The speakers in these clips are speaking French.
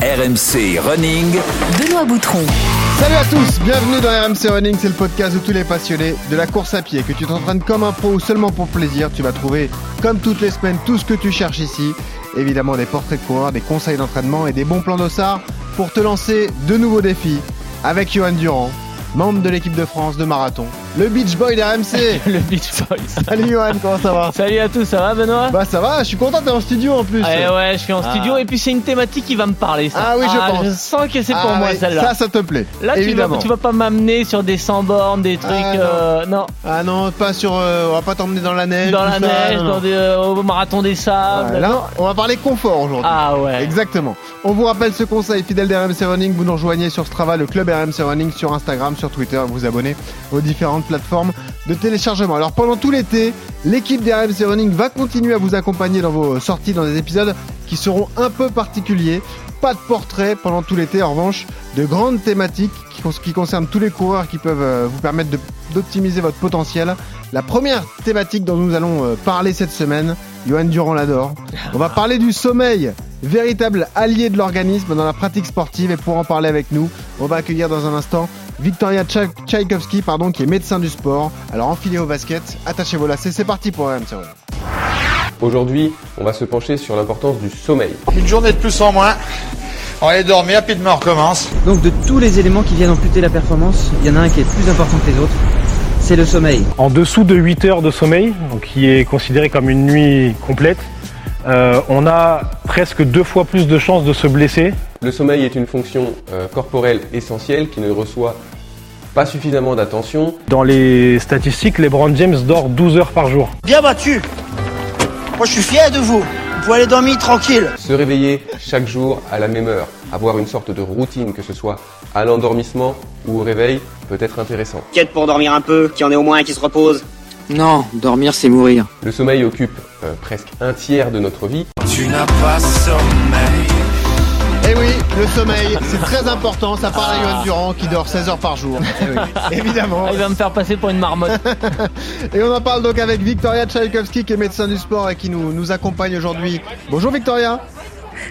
RMC Running. Benoît Boutron. Salut à tous, bienvenue dans RMC Running, c'est le podcast de tous les passionnés de la course à pied. Que tu t'entraînes comme un pro ou seulement pour plaisir, tu vas trouver, comme toutes les semaines, tout ce que tu cherches ici. Évidemment, des portraits de coureurs, des conseils d'entraînement et des bons plans d'ossard pour te lancer de nouveaux défis avec Johan Durand, membre de l'équipe de France de marathon, le Beach Boy d'RMC. le Beach Boy. Salut Johan, comment ça va? Salut à tous, ça va Benoît? Bah ça va, je suis content d'être en studio en plus. Ouais, ouais, je suis en studio Ah. et puis c'est une thématique qui va me parler. Ça. Ah oui, je pense. Je sens que c'est pour Ah moi celle-là. Ça, ça te plaît. Là, tu vas, tu vas pas m'amener sur des 100 bornes, des trucs. Ah, non. euh, non. Ah non, pas sur. euh, on va pas t'emmener dans la neige. Dans la ça, neige, non, dans des, euh, au marathon des sables. Là, non. on va parler confort aujourd'hui. Ah ouais. Exactement. On vous rappelle ce conseil fidèle d'RMC Running. Vous nous rejoignez sur Strava, le club RMC Running, sur Instagram, sur Twitter. Vous abonnez aux différentes plateformes de téléchargement. Alors pendant tout l'été, l'équipe d'RMC Running va continuer à vous accompagner dans vos sorties, dans des épisodes qui seront un peu particuliers. Pas de portrait pendant tout l'été. En revanche, de grandes thématiques qui, qui concernent tous les coureurs qui peuvent euh, vous permettre d'optimiser votre potentiel. La première thématique dont nous allons euh, parler cette semaine, Johan Durand l'adore. On va parler du sommeil, véritable allié de l'organisme dans la pratique sportive. Et pour en parler avec nous, on va accueillir dans un instant Victoria Tchaï- Tchaïkovski, pardon, qui est médecin du sport. Alors enfilez vos baskets, attachez vos lacets, c'est parti pour RMC. Aujourd'hui, on va se pencher sur l'importance du sommeil. Une journée de plus en moins. On va aller dormir, rapidement on recommence. Donc de tous les éléments qui viennent amputer la performance, il y en a un qui est plus important que les autres, c'est le sommeil. En dessous de 8 heures de sommeil, donc qui est considéré comme une nuit complète, euh, on a presque deux fois plus de chances de se blesser. Le sommeil est une fonction euh, corporelle essentielle qui ne reçoit pas suffisamment d'attention. Dans les statistiques, LeBron James dort 12 heures par jour. Bien battu. Moi, je suis fier de vous. Vous pouvez aller dormir tranquille. Se réveiller chaque jour à la même heure, avoir une sorte de routine, que ce soit à l'endormissement ou au réveil, peut être intéressant. Quête pour dormir un peu, qu'il y en ait au moins un qui se repose. Non, dormir c'est mourir. Le sommeil occupe euh, presque un tiers de notre vie. Tu n'as pas sommeil. Eh oui, le sommeil, c'est très important. Ça parle à Johan Durand qui dort 16 heures par jour. Évidemment. Ah, il va me faire passer pour une marmotte. Et on en parle donc avec Victoria Tchaïkovski qui est médecin du sport et qui nous, nous accompagne aujourd'hui. Bonjour Victoria.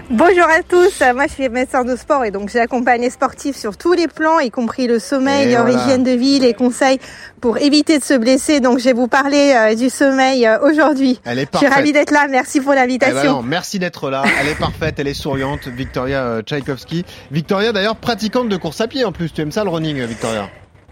Bonjour à tous, moi je suis médecin de sport et donc j'accompagne les sportifs sur tous les plans, y compris le sommeil, leur voilà. hygiène de vie, les conseils pour éviter de se blesser. Donc je vais vous parler euh, du sommeil euh, aujourd'hui. Elle est Je suis parfaite. ravie d'être là, merci pour Eh ben l'invitation. non, merci d'être là. Elle est parfaite, elle est souriante, Victoria euh, Tchaïkovski. Victoria d'ailleurs pratiquante de course à pied en plus. Tu aimes ça le running, Victoria?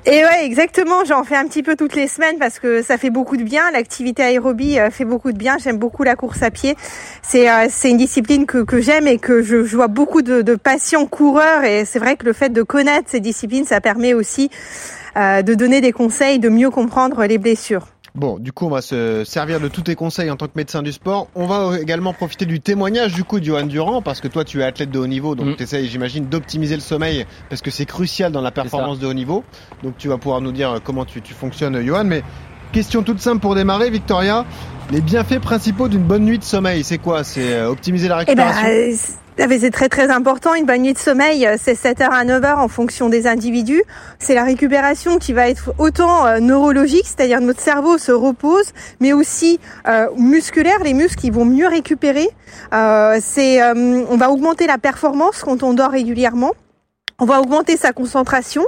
Et ouais, exactement, j'en fais un petit peu toutes les semaines parce que ça fait beaucoup de bien. L'activité aérobie euh, fait beaucoup de bien. J'aime beaucoup la course à pied. C'est euh, c'est une discipline que, que j'aime et que je, je vois beaucoup de, de patients coureurs. Et c'est vrai que le fait de connaître ces disciplines, ça permet aussi euh, de donner des conseils, de mieux comprendre les blessures. Bon, du coup, on va se servir de tous tes conseils en tant que médecin du sport. On va également profiter du témoignage du coup de Johan Durand parce que toi, tu es athlète de haut niveau, donc Mm. tu essayes, j'imagine, d'optimiser le sommeil parce que c'est crucial dans la performance de haut niveau. Donc tu vas pouvoir nous dire comment tu, tu fonctionnes, Johan. Mais question toute simple pour démarrer, Victoria. Les bienfaits principaux d'une bonne nuit de sommeil, c'est quoi? C'est euh, optimiser la Eh ben, récupération euh, ben, c'est très très important. Une nuit de sommeil, euh, c'est 7h à 9h en fonction des individus. C'est la récupération qui va être autant euh, neurologique, c'est-à-dire notre cerveau se repose, mais aussi euh, musculaire. Les muscles qui vont mieux récupérer. On va augmenter la performance quand on dort régulièrement. On va augmenter sa concentration.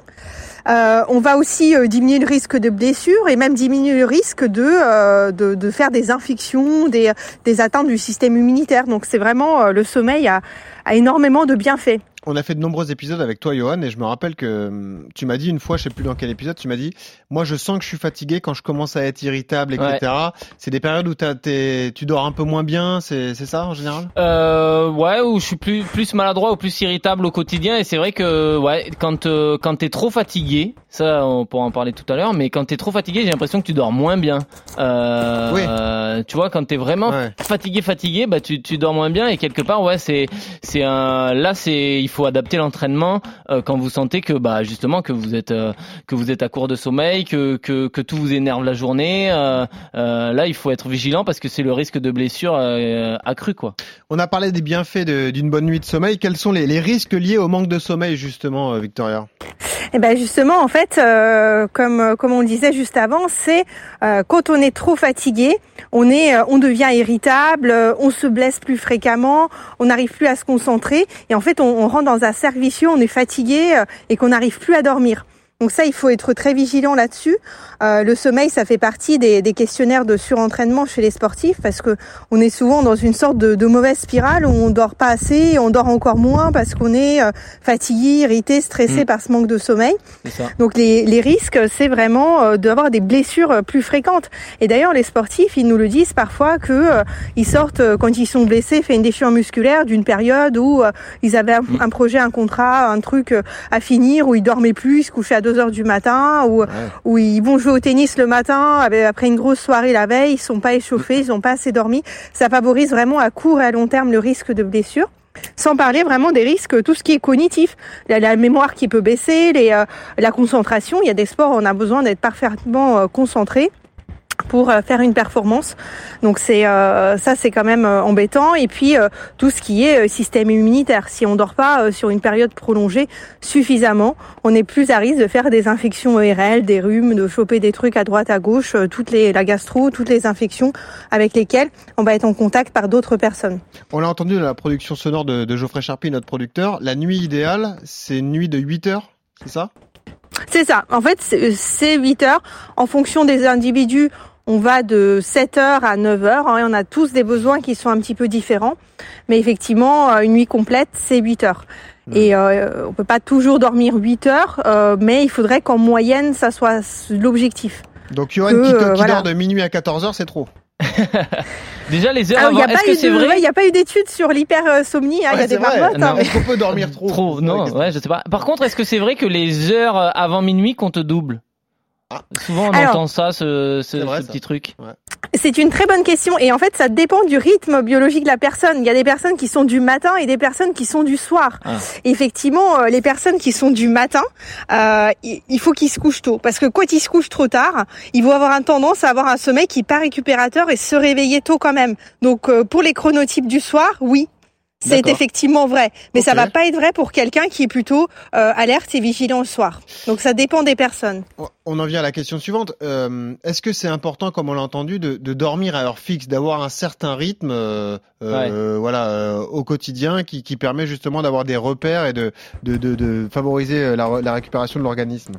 Euh, on va aussi euh, diminuer le risque de blessure et même diminuer le risque de, euh, de, de faire des infections, des, des atteintes du système immunitaire. Donc c'est vraiment le sommeil a, a énormément de bienfaits. On a fait de nombreux épisodes avec toi, Johan, et je me rappelle que hum, tu m'as dit une fois, je sais plus dans quel épisode, tu m'as dit, moi je sens que je suis fatigué quand je commence à être irritable, etc. C'est des périodes où t'es- tu dors un peu moins bien, c'est ça en général? Euh, ouais, ou je suis plus plus maladroit ou plus irritable au quotidien et c'est vrai que ouais, quand euh, quand t'es trop fatigué, ça on pourra en parler tout à l'heure, mais quand t'es trop fatigué, j'ai l'impression que tu dors moins bien. Euh, Oui. euh, tu vois, quand t'es vraiment Ouais. fatigué, fatigué, bah tu tu dors moins bien et quelque part ouais c'est c'est un là c'est il faut adapter l'entraînement euh, quand vous sentez que bah justement que vous êtes euh, que vous êtes à court de sommeil, que que tout vous énerve la journée. euh, là il faut être vigilant parce que c'est le risque de blessure accru quoi. On a parlé des bienfaits d'une bonne nuit de sommeil. Quels sont les, les risques liés au manque de sommeil, justement, Victoria? Eh ben justement, en fait, euh, comme comme on le disait juste avant, c'est euh, quand on est trop fatigué, on est, euh, on devient irritable, euh, on se blesse plus fréquemment, on n'arrive plus à se concentrer, et en fait, on, on rentre dans un vicieux, on est fatigué euh, et qu'on n'arrive plus à dormir. Donc ça, il faut être très vigilant là-dessus. Euh, le sommeil, ça fait partie des, des, questionnaires de surentraînement chez les sportifs parce que on est souvent dans une sorte de, de mauvaise spirale où on dort pas assez, on dort encore moins parce qu'on est euh, fatigué, irrité, stressé mmh. par ce manque de sommeil. Donc les, les risques, c'est vraiment euh, d'avoir des blessures euh, plus fréquentes. Et d'ailleurs, les sportifs, ils nous le disent parfois que ils sortent quand ils sont blessés, fait une déchirure musculaire d'une période où ils avaient un, mmh. un, projet, un contrat, un truc à finir, où ils dormaient plus, ils se couchaient à 2 heures du matin, ou ouais. où ils vont jouer au tennis le matin après une grosse soirée la veille, ils sont pas échauffés, ils ont pas assez dormi. Ça favorise vraiment à court et à long terme le risque de blessure. Sans parler vraiment des risques, tout ce qui est cognitif, la, la mémoire qui peut baisser, les, euh, la concentration. Il y a des sports où on a besoin d'être parfaitement euh, concentré pour euh, faire une performance. Donc c'est euh, ça c'est quand même euh, embêtant et puis euh, tout ce qui est système immunitaire. Si on dort pas sur une période prolongée suffisamment, on est plus à risque de faire des infections ORL, des rhumes, de choper des trucs à droite à gauche, toutes les la gastro, toutes les infections avec lesquelles on va être en contact par d'autres personnes. On l'a entendu dans la production sonore de, de Geoffrey Charpie, notre producteur, la nuit idéale, c'est une nuit de 8 heures, c'est ça? C'est ça. En fait, c'est 8 heures. En fonction des individus, on va de 7 heures à 9 heures. Hein, et on a tous des besoins qui sont un petit peu différents. Mais effectivement, euh, une nuit complète, c'est 8 heures. Et euh, on peut pas toujours dormir 8 heures, euh, mais il faudrait qu'en moyenne, ça soit l'objectif. Donc Johan qui, qui voilà. dort de minuit à 14 heures, c'est trop Déjà les heures Alors, avant, est-ce que c'est vrai Il n'y a pas eu d'études sur l'hypersomnie, hein, il ouais, y a des marmottes. Hein, est-ce qu'on peut dormir trop Trop, non, ouais, je sais pas. Par contre, est-ce que c'est vrai que les heures avant minuit comptent double? Ah. Souvent on Alors, entend ça, ce, ce, vrai, ce petit ça. truc. Ouais. C'est une très bonne question et en fait ça dépend du rythme biologique de la personne. Il y a des personnes qui sont du matin et des personnes qui sont du soir. Ah. Effectivement, euh, les personnes qui sont du matin, euh, il faut qu'ils se couchent tôt parce que quand ils se couchent trop tard, ils vont avoir une tendance à avoir un sommeil qui n'est pas récupérateur et se réveiller tôt quand même. Donc euh, pour les chronotypes du soir, oui, c'est effectivement vrai, mais okay. ça va pas être vrai pour quelqu'un qui est plutôt euh, alerte et vigilant le soir. Donc ça dépend des personnes. On en vient à la question suivante. Euh, Est-ce que c'est important, comme on l'a entendu, de, de, dormir à heure fixe, d'avoir un certain rythme, euh, ouais. voilà, euh, au quotidien, qui, qui permet justement d'avoir des repères et de, de, de favoriser la, la récupération de l'organisme?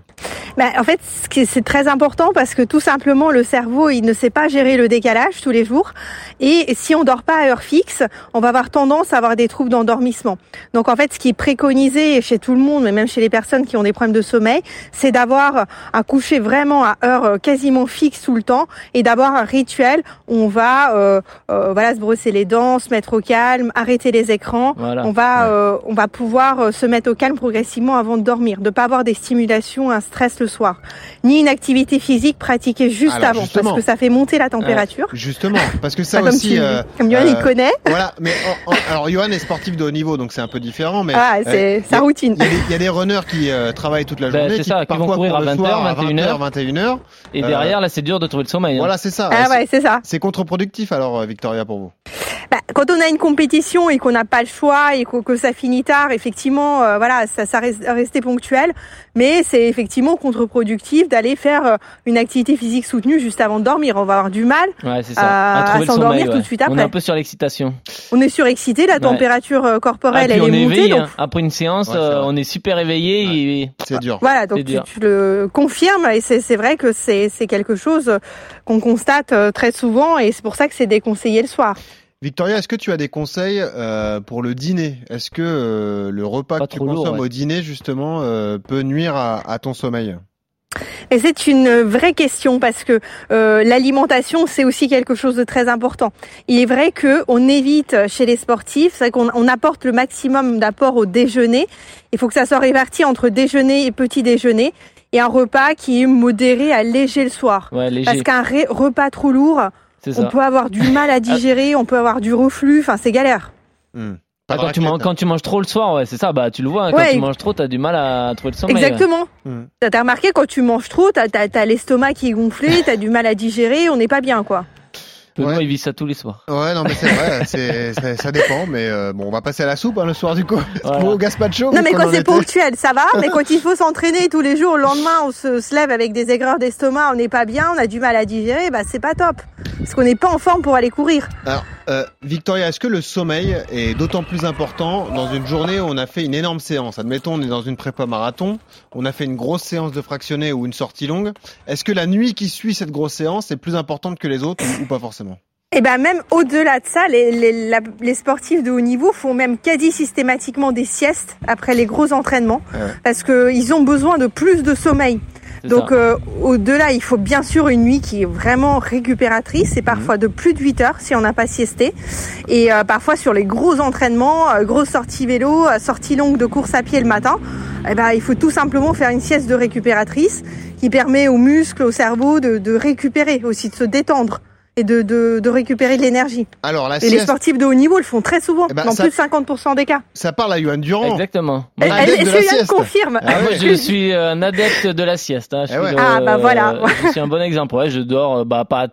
Bah, en fait, c'est très important parce que tout simplement, le cerveau, il ne sait pas gérer le décalage tous les jours. Et si on dort pas à heure fixe, on va avoir tendance à avoir des troubles d'endormissement. Donc, en fait, ce qui est préconisé chez tout le monde, mais même chez les personnes qui ont des problèmes de sommeil, c'est d'avoir un coucher vraiment à heure euh, quasiment fixe tout le temps et d'avoir un rituel où on va, euh, euh, voilà, se brosser les dents, se mettre au calme, arrêter les écrans. Voilà. On va, ouais. euh, on va pouvoir se mettre au calme progressivement avant de dormir, de pas avoir des stimulations, un stress le soir, ni une activité physique pratiquée juste Alors, avant, parce que ça fait monter la température. Euh, justement, parce que ça comme aussi. Tu, euh, comme Johan, il connaît. Voilà, mais en, en, alors Johan est sportif de haut niveau, donc c'est un peu différent, mais ah, c'est sa routine. Il y, a des runners qui euh, travaillent toute la journée, ben, qui ça, parfois qui vont courir à 20h, 21h, 21h. Et derrière, là, c'est dur de trouver le sommeil. Hein. Voilà, c'est ça. Ah ouais, c'est ça. C'est contre-productif alors, Victoria, pour vous. Bah, quand on a une compétition et qu'on n'a pas le choix et que, que, ça finit tard, effectivement, euh, voilà, ça, ça reste ponctuel. Mais c'est effectivement contre-productif d'aller faire euh, une activité physique soutenue juste avant de dormir. On va avoir du mal ouais, à, à s'endormir ouais. tout de suite après. On est un peu sur l'excitation. On est surexcité, la température ouais. Euh, corporelle ah, elle on est, est montée. Éveillé, donc... hein. Après une séance, euh, on est super éveillé. Et... C'est dur. Voilà, donc tu, dur. tu, le confirmes et c'est vrai que c'est quelque chose qu'on constate très souvent et c'est pour ça que c'est déconseillé le soir. Victoria, est-ce que tu as des conseils euh, pour le dîner? Est-ce que euh, le repas Pas que tu lourd, consommes ouais. au dîner, justement, euh, peut nuire à, à ton sommeil? Et c'est une vraie question parce que euh, l'alimentation c'est aussi quelque chose de très important. Il est vrai que on évite chez les sportifs, c'est qu'on on apporte le maximum d'apport au déjeuner. Il faut que ça soit réparti entre déjeuner et petit déjeuner et un repas qui est modéré à léger le soir. Ouais, léger. Parce qu'un repas trop lourd, on peut avoir du mal à digérer, on peut avoir du reflux, enfin c'est galère. Hmm. Ah, quand, tu manges, quand tu manges trop le soir, ouais, c'est ça, bah tu le vois, hein, quand ouais. tu manges trop, t'as du mal à trouver le sommeil. Exactement. Ouais. Hmm. T'as remarqué, quand tu manges trop, t'as as, as, l'estomac qui est gonflé, t'as du mal à digérer, on n'est pas bien, quoi. Benoît, Ouais. il vit ça tous les soirs. Ouais, non, mais c'est vrai, c'est, ça, ça dépend, mais euh, bon, on va passer à la soupe hein, le soir du coup. Voilà. Au gazpacho. Non mais quand c'est était. ponctuel, ça va. Mais quand il faut s'entraîner tous les jours, le lendemain, on se, se lève avec des aigreurs d'estomac, on n'est pas bien, on a du mal à digérer, bah c'est pas top. Parce qu'on n'est pas en forme pour aller courir. Alors, euh, Victoria, est-ce que le sommeil est d'autant plus important dans une journée où on a fait une énorme séance? Admettons, on est dans une prépa marathon, on a fait une grosse séance de fractionné ou une sortie longue. Est-ce que la nuit qui suit cette grosse séance est plus importante que les autres ou, pas forcément? Et ben même au-delà de ça, les, les, la- les sportifs de haut niveau font même quasi systématiquement des siestes après les gros entraînements Ouais. parce que ils ont besoin de plus de sommeil. Donc euh, au-delà, il faut bien sûr une nuit qui est vraiment récupératrice et parfois de plus de 8 heures si on n'a pas siesté. Et euh, parfois sur les gros entraînements, euh, grosses sorties vélo, sorties longues de course à pied le matin, eh ben, il faut tout simplement faire une sieste de récupératrice qui permet aux muscles, au cerveau de, de récupérer aussi, de se détendre et de, de, de récupérer de l'énergie. Alors, la Et les sportifs de haut niveau le font très souvent, Eh ben, dans ça- plus de 50% des cas. ça parle à Johan Durand. Exactement. Elle- de Est-ce la confirme Ah moi, je suis un adepte de la sieste. Hein. Je, Eh suis ouais. le- Ah, bah voilà. je suis un bon exemple. Ouais, je dors, euh, bah pas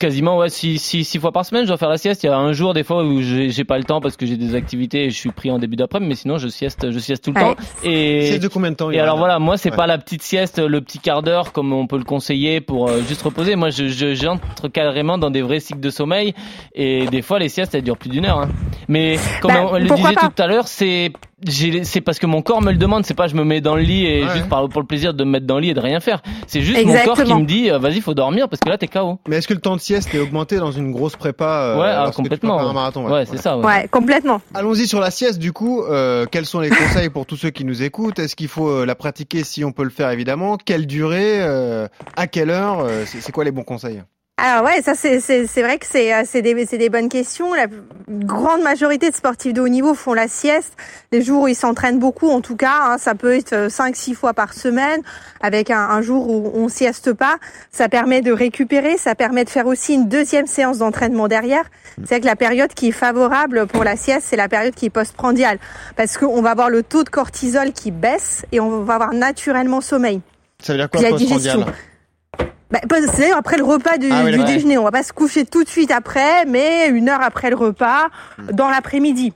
quasiment ouais six, six, six fois par semaine. Je dois faire la sieste. Il y a un jour des fois où j'ai j'ai pas le temps parce que j'ai des activités et je suis pris en début d'après-midi. Mais sinon, je sieste, je sieste tout le Ouais. temps. Et Sieste de combien de temps Et alors voilà, moi c'est Ouais. pas la petite sieste, le petit quart d'heure comme on peut le conseiller pour euh, juste reposer. Moi je je- j'entre carrément dans des vrais cycles de sommeil et des fois les siestes elles durent plus d'une heure. hein. Mais comme Bah, on le disait pas tout à l'heure, c'est c'est parce que mon corps me le demande, c'est pas je me mets dans le lit et Ouais. juste par, pour le plaisir de me mettre dans le lit et de rien faire. C'est juste mon corps qui me dit euh, vas-y faut dormir parce que là t'es KO. Mais est-ce que le temps de sieste est augmenté dans une grosse prépa euh, ouais, ah, tu complètement. prépares un marathon ouais, c'est ça. Ouais. Ouais, complètement. Allons-y sur la sieste du coup. Euh, quels sont les conseils pour tous ceux qui nous écoutent? Est-ce qu'il faut euh, la pratiquer si on peut le faire évidemment? Quelle durée euh, À quelle heure Euh, C'est c'est quoi les bons conseils? Alors ouais, ça c'est c'est c'est vrai que c'est euh, c'est des c'est des bonnes questions. La grande majorité de sportifs de haut niveau font la sieste les jours où ils s'entraînent beaucoup. En tout cas, hein, ça peut être 5 6 fois par semaine avec un, un jour où on sieste pas. Ça permet de récupérer, ça permet de faire aussi une deuxième séance d'entraînement derrière. C'est vrai que la période qui est favorable pour la sieste, c'est la période qui est postprandiale parce qu'on va avoir le taux de cortisol qui baisse et on va avoir naturellement sommeil. Ça veut dire quoi postprandial? Bah, c'est après le repas du, Ah oui, du d'accord. déjeuner. On va pas se coucher tout de suite après, mais une heure après le repas, dans l'après-midi.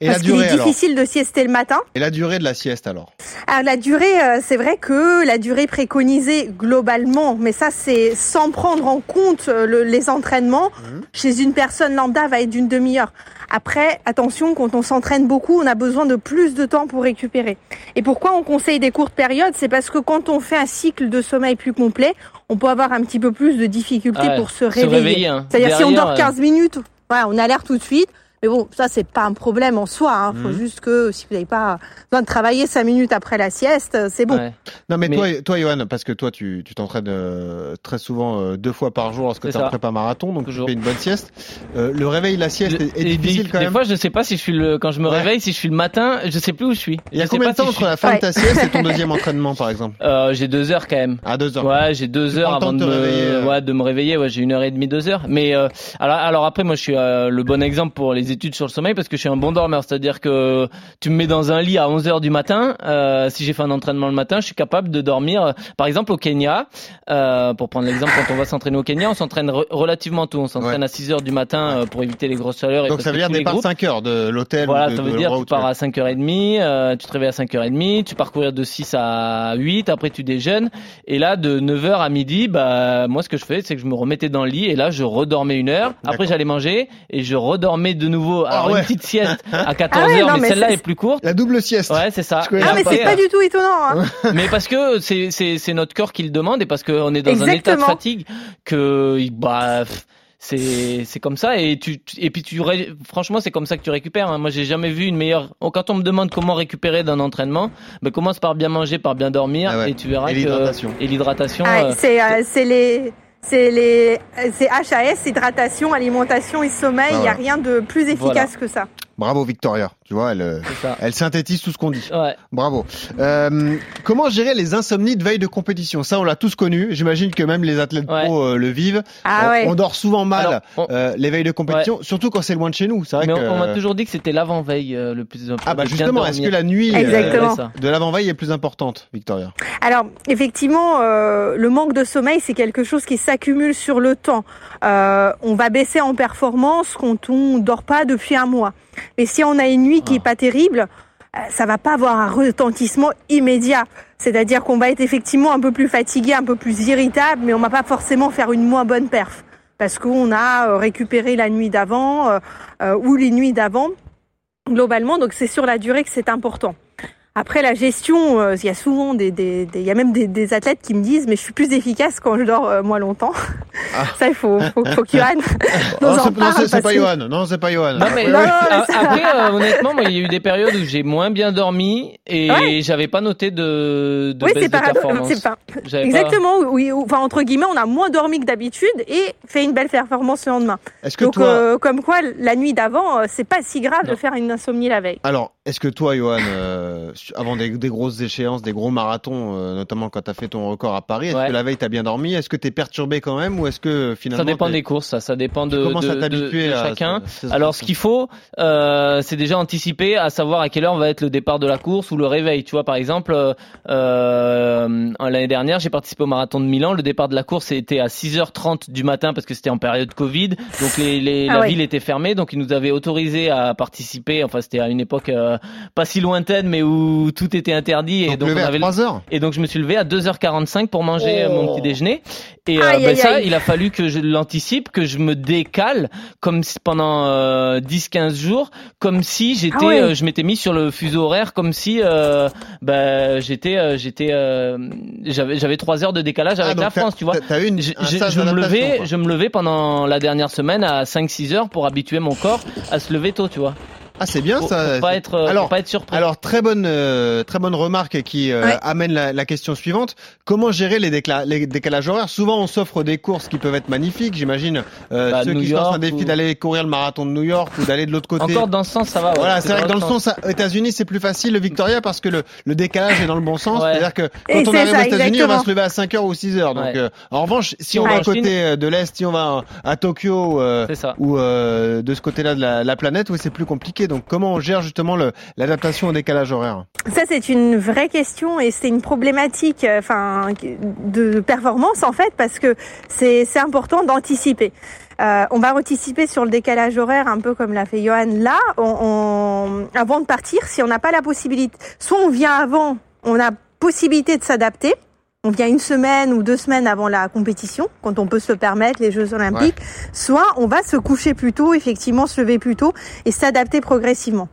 Et Parce qu'il est difficile de siester le matin. Et la durée de la sieste alors Alors la durée, euh, c'est vrai que la durée préconisée globalement, mais ça c'est sans prendre en compte euh, le- les entraînements, Mhm. chez une personne lambda va être d'une demi-heure. Après, attention, quand on s'entraîne beaucoup, on a besoin de plus de temps pour récupérer. Et pourquoi on conseille des courtes périodes? C'est parce que quand on fait un cycle de sommeil plus complet, on peut avoir un petit peu plus de difficultés Ouais, pour se réveiller. hein. C'est-à-dire si on dort euh, 15 minutes, ouais, on a l'air tout de suite. Mais bon, ça c'est pas un problème en soi. Hein. Faut Mhm. juste que si vous n'avez pas besoin de travailler 5 minutes après la sieste, c'est bon. ouais. Non mais, Mais- toi, toi Johan, parce que toi tu tu t'entraînes euh, très souvent euh, deux fois par jour lorsque tu es en ça. prépa marathon, donc Toujours. tu fais une bonne sieste. Euh, le réveil, la sieste Je- est, est et difficile des, quand des même. fois, je sais pas si je suis le quand je me Ouais. réveille, si je suis le matin, je sais plus où je suis. Il y a Je combien pas de temps si entre la fin Ouais. de ta sieste et ton deuxième entraînement par exemple? Euh, j'ai deux heures quand même. À deux heures. Ouais, j'ai deux heures le avant de, me, réveiller, ouais, de me réveiller. Ouais, j'ai une heure et demie, deux heures. Mais euh, alors, alors après, moi, je suis euh, le bon exemple pour les études sur le sommeil parce que je suis un bon dormeur. C'est-à-dire que tu me mets dans un lit à 11 heures du matin. Euh, si j'ai fait un entraînement le matin, je suis capable de dormir. euh, Par exemple, au Kenya, euh, pour prendre l'exemple, quand on va s'entraîner au Kenya, on s'entraîne re- relativement tôt. On s'entraîne Ouais. à 6 heures du matin euh, pour éviter les grosses chaleurs. Et Donc ça veut dire départ groupes- 5 heures de l'hôtel. voilà, de, ça de veut dire tu pars à 5h30, euh, tu te réveilles à 5h30, tu pars courir de 6 à 8, après tu déjeunes, et là de 9h à midi, bah moi ce que je fais c'est que je me remettais dans le lit et là je redormais une heure, après j'allais manger et je redormais de nouveau, Ah alors ouais. une petite sieste à 14h, Ah ouais, non, mais, mais celle-là est plus courte. La double sieste. Ouais, c'est ça. Ah mais c'est pas du tout étonnant. Hein. mais parce que c'est notre corps qui le demande et parce qu'on est dans un état de fatigue que bah c'est c'est comme ça et tu et puis tu franchement c'est comme ça que tu récupères. hein. Moi j'ai jamais vu une meilleure. oh, Quand on me demande comment récupérer d'un entraînement, ben commence par bien manger, par bien dormir Ah ouais. et tu verras Et que l'hydratation. et l'hydratation. Ah, euh, c'est euh, c'est les c'est les c'est HAS, hydratation, alimentation et sommeil. Ah Il y a rien de plus efficace Voilà. que ça. Bravo Victoria, tu vois, elle, euh, elle synthétise tout ce qu'on dit. Ouais. Bravo. Euh, comment gérer les insomnies de veille de compétition? Ça, on l'a tous connu. J'imagine que même les athlètes Ouais. pro euh, le vivent. Ah on, ouais. on dort souvent mal Alors, on- euh, les veilles de compétition, surtout quand c'est loin de chez nous. C'est vrai Mais que. on, m'a toujours dit que c'était l'avant-veille euh, le plus important. Ah bah justement, est-ce que la nuit euh, de l'avant-veille est plus importante, Victoria? Alors, effectivement, euh, le manque de sommeil, c'est quelque chose qui s'accumule sur le temps. Euh, on va baisser en performance quand on dort pas depuis un mois. Mais si on a une nuit qui est pas terrible, euh, ça va pas avoir un retentissement immédiat. C'est-à-dire qu'on va être effectivement un peu plus fatigué, un peu plus irritable, mais on va pas forcément faire une moins bonne perf. Parce qu'on a euh, récupéré la nuit d'avant euh, euh, ou les nuits d'avant, globalement. Donc c'est sur la durée que c'est important. Après la gestion, euh, il y a souvent des, des, y a même des, des athlètes qui me disent mais je suis plus efficace quand je dors euh, moins longtemps. Ah. Ça il faut faut, faut que Johan nous Non, en c'est- pas Johan. Non, c'est pas Johan. Non mais Non, ça- après euh, honnêtement moi il y a eu des périodes où j'ai moins bien dormi et Ouais. j'avais pas noté de, de Oui, baisse c'est de performance. C'est pas exactement. Oui, enfin entre guillemets, on a moins dormi que d'habitude et fait une belle performance le lendemain. Est-ce que Donc toi, euh, comme quoi la nuit d'avant, euh, c'est pas si grave de faire une insomnie la veille. alors, est-ce que toi, Johan, euh, avant des, des grosses échéances, des gros marathons, euh, notamment quand tu as fait ton record à Paris, est-ce Ouais. que la veille t'as bien dormi? Est-ce que t'es perturbé quand même ou est-ce que finalement Ça dépend des courses, ça, ça dépend tu de, de, de- de à chacun. ce- ce- Alors, ce qu'il faut, euh, c'est déjà anticiper, à savoir à quelle heure va être le départ de la course ou le réveil. Tu vois, par exemple, euh, euh, l'année dernière, j'ai participé au marathon de Milan. Le départ de la course était à 6h30 du matin parce que c'était en période Covid. Donc, les, les, Ah la ouais. ville était fermée. Donc, ils nous avaient autorisé à participer. Enfin, c'était à une époque euh, pas si lointaine, mais où tout était interdit. Et Donc, donc, on avait le- 3 heures et donc je me suis levé à 2h45 pour manger Oh. euh, mon petit déjeuner. Et euh, Aïe, ben aïe, ça, aïe. il a fallu que je l'anticipe, que je me décale comme si pendant euh, 10-15 jours, comme si j'étais, Ah ouais. euh, je m'étais mis sur le fuseau horaire, comme si euh, ben, j'étais, euh, j'étais, euh, j'avais, j'avais trois heures de décalage Ah, avec donc la France, tu vois. t'as- T'as eu une, Je, un je- je me levais, quoi. je me levais pendant la dernière semaine à 5-6 heures pour habituer mon corps à se lever tôt, tu vois. Ah, c'est bien Pour, ça. pour pas c'est- être, euh, Alors, pour pas être surpris. Alors très bonne euh, très bonne remarque qui euh, Ouais. amène la, la question suivante. Comment gérer les, décla- les décalages horaires? Souvent on s'offre des courses qui peuvent être magnifiques. J'imagine euh, Bah, ceux New qui se lancent un York défi ou- d'aller courir le marathon de New York ou d'aller de l'autre côté. Encore dans ce sens, ça va. ouais. Voilà, c'est vrai que dans le sens, aux États-Unis, c'est plus facile le Victoria parce que le, le décalage est dans le bon sens. Ouais. C'est-à-dire que Et quand on arrive ça, aux États-Unis, on va se lever à 5 heures ou 6 heures. Donc, Ouais. euh, en revanche, si on va à côté euh, de l'Est, si on va à Tokyo euh, ou euh, de ce côté-là de la, la planète, oui, c'est plus compliqué. Donc, comment on gère justement l'adaptation au décalage horaire Ça, c'est une vraie question et c'est une problématique euh, enfin, de performance en fait parce que c'est important d'anticiper. Euh, on va anticiper sur le décalage horaire un peu comme l'a fait Johan là, avant de partir, si on n'a pas la possibilité, soit on vient avant, on a possibilité de s'adapter, on vient une semaine ou deux semaines avant la compétition, quand on peut se le permettre, les Jeux Olympiques, soit on va se coucher plus tôt, effectivement se lever plus tôt et s'adapter progressivement.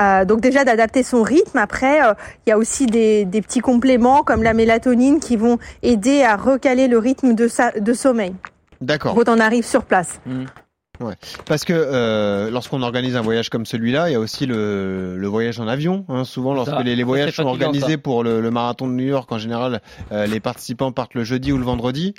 Euh, donc déjà d'adapter son rythme. Après, euh, il y a aussi des, des petits compléments comme la mélatonine qui vont aider à recaler le rythme de, sa, de sommeil D'accord. quand on arrive sur place. Parce que euh, lorsqu'on organise un voyage comme celui-là, il y a aussi le, le voyage en avion. Hein. Souvent, lorsque Ça, les, les voyages sont organisés ça. pour le, le marathon de New York, en général, euh, les participants partent le jeudi ou le vendredi.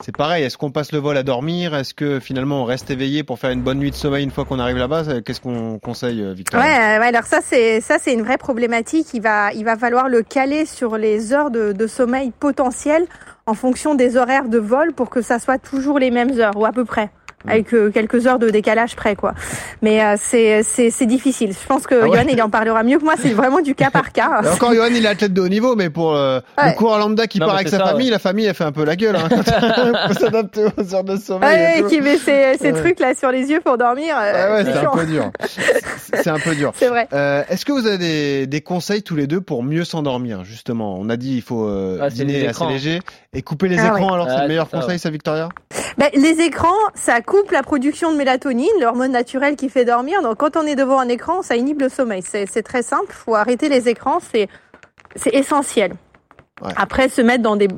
C'est pareil. Est-ce qu'on passe le vol à dormir? Est-ce que finalement on reste éveillé pour faire une bonne nuit de sommeil une fois qu'on arrive là-bas? Qu'est-ce qu'on conseille, euh, Victor Ouais, euh, ouais, alors ça c'est ça c'est une vraie problématique. Il va il va falloir le caler sur les heures de, de sommeil potentielles en fonction des horaires de vol pour que ça soit toujours les mêmes heures ou à peu près. Avec euh, quelques heures de décalage près, quoi. Mais euh, c'est c'est c'est difficile. Je pense que Ah ouais. Johan il en parlera mieux que moi. C'est vraiment du cas par cas. Et encore, Johan, il est athlète de haut niveau, mais pour euh, Ouais. le coureur lambda qui Non, part avec sa ça, famille, ouais. la famille, elle fait un peu la gueule. Hein. Faut s'adapter aux heures de sommeil. qui met ces, ces Ouais. trucs là sur les yeux pour dormir. euh, Ah ouais, c'est c'est un peu dur. C'est un peu dur. C'est vrai. Euh, Est-ce que vous avez des, des conseils tous les deux pour mieux s'endormir justement? On a dit il faut euh, Ah, dîner les assez écrans. léger et couper les Ah écrans. ouais. Alors c'est Ah, le meilleur c'est ça, conseil, ça, Victoria? Ben, les écrans, ça coupe la production de mélatonine, l'hormone naturelle qui fait dormir. Donc, quand on est devant un écran, ça inhibe le sommeil. C'est très simple. faut arrêter les écrans. C'est essentiel. Ouais. Après, se mettre dans des,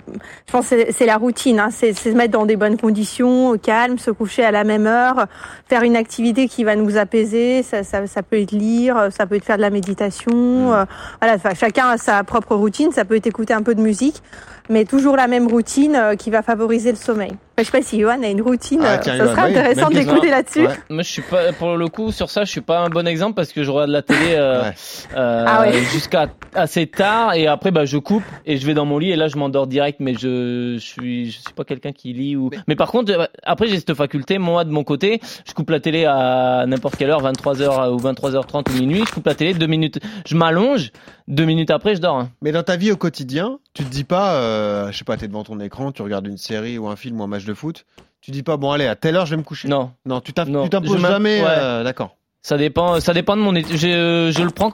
je pense c'est- la routine, hein, c'est se mettre dans des bonnes conditions, au calme, se coucher à la même heure, faire une activité qui va nous apaiser. Ça, ça, ça peut être lire, ça peut être faire de la méditation. euh, voilà, enfin, chacun a sa propre routine. Ça peut être écouter un peu de musique, mais toujours la même routine euh, qui va favoriser le sommeil. Je sais pas si Johan a une routine, Ah, euh, tiens, ça serait oui, intéressant question. d'écouter là-dessus. Ouais. Moi, je suis pas pour le coup sur ça, je suis pas un bon exemple parce que je regarde la télé euh, Ouais. euh, Ah ouais. jusqu'à assez tard et après bah je coupe et je vais dans mon lit et là je m'endors direct. Mais je, je suis je suis pas quelqu'un qui lit ou. Mais, par contre euh, après j'ai cette faculté moi de mon côté, je coupe la télé à n'importe quelle heure, 23h ou 23h30 ou minuit, je coupe la télé deux minutes, je m'allonge, deux minutes après je dors. hein. Mais dans ta vie au quotidien, tu te dis pas, euh, je sais pas, t'es devant ton écran, tu regardes une série ou un film ou un match de foot, tu dis pas, bon allez, à telle heure je vais me coucher. Non. Non, tu t'im- Non, tu t'imposes je m'im- jamais. ouais. euh, D'accord. Ça dépend, ça dépend de mon état. Je, je le prends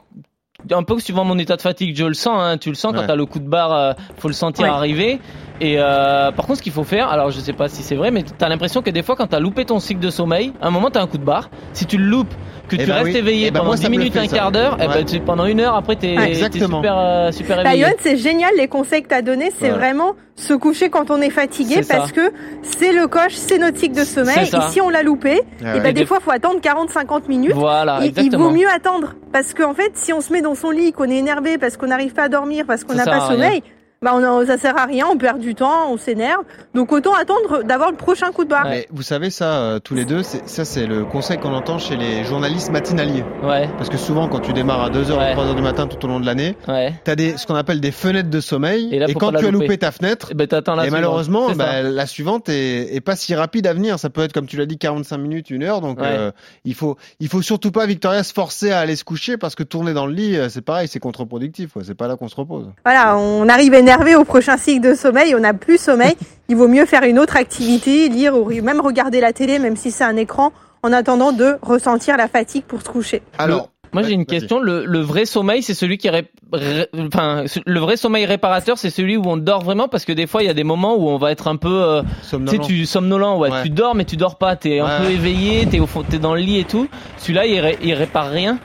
un peu suivant mon état de fatigue. Je le sens, hein, tu le sens Ouais. quand t'as le coup de barre, euh, faut le sentir Ouais. arriver. Et euh, par contre, ce qu'il faut faire, alors je sais pas si c'est vrai, mais t'as l'impression que des fois, quand t'as loupé ton cycle de sommeil, à un moment t'as un coup de barre. Si tu le loupes, que Eh tu ben restes oui. éveillé Eh ben pendant moi, 10 ça me le minutes, fait, un quart d'heure, eh Ouais. ben, pendant une heure après t'es Ouais. super euh, super Bah, éveillé. Johan, c'est génial les conseils que tu as donnés, c'est Voilà. vraiment se coucher quand on est fatigué ça. parce que c'est le coche, c'est notre cycle de sommeil. Et si on l'a loupé, et ouais. Et des des- fois, faut attendre 40-50 minutes. Voilà, Il, vaut mieux attendre parce qu'en fait, si on se met dans son lit, qu'on est énervé parce qu'on n'arrive pas à dormir, parce qu'on n'a pas sommeil, bah on a- ça sert à rien, on perd du temps, on s'énerve. Donc autant attendre d'avoir le prochain coup de barre. Vous savez ça, euh, tous les deux, c'est- ça c'est le conseil qu'on entend chez les journalistes matinaliers. Ouais, Parce que souvent, quand tu démarres à 2h Ouais. ou 3h du matin tout au long de l'année, ouais. t'as des, ce qu'on appelle des fenêtres de sommeil. Et là, quand tu as louper. loupé ta fenêtre, Et ben la et malheureusement, bah, la suivante est, est pas si rapide à venir. Ça peut être, comme tu l'as dit, 45 minutes, une heure. Donc, Ouais. euh, il faut, il faut surtout pas, Victoria, se forcer à aller se coucher parce que tourner dans le lit, euh, c'est pareil, c'est contre-productif. C'est pas là qu'on se repose. Voilà, on arrive énervé au prochain cycle de sommeil, on n'a plus sommeil. Il vaut mieux faire une autre activité, lire ou même regarder la télé, même si c'est un écran, en attendant de ressentir la fatigue pour se coucher. Alors, Moi j'ai une question. Le, le vrai sommeil, c'est celui qui est, ré- ré- enfin, le vrai sommeil réparateur, c'est celui où on dort vraiment? Parce que des fois il y a des moments où on va être un peu, euh, tu sais, somnolent. tu somnolent, ouais, Ouais. tu dors mais tu dors pas, t'es un Ouais, peu éveillé, t'es au fond, t'es dans le lit et tout. Celui-là, il, ré- il répare rien?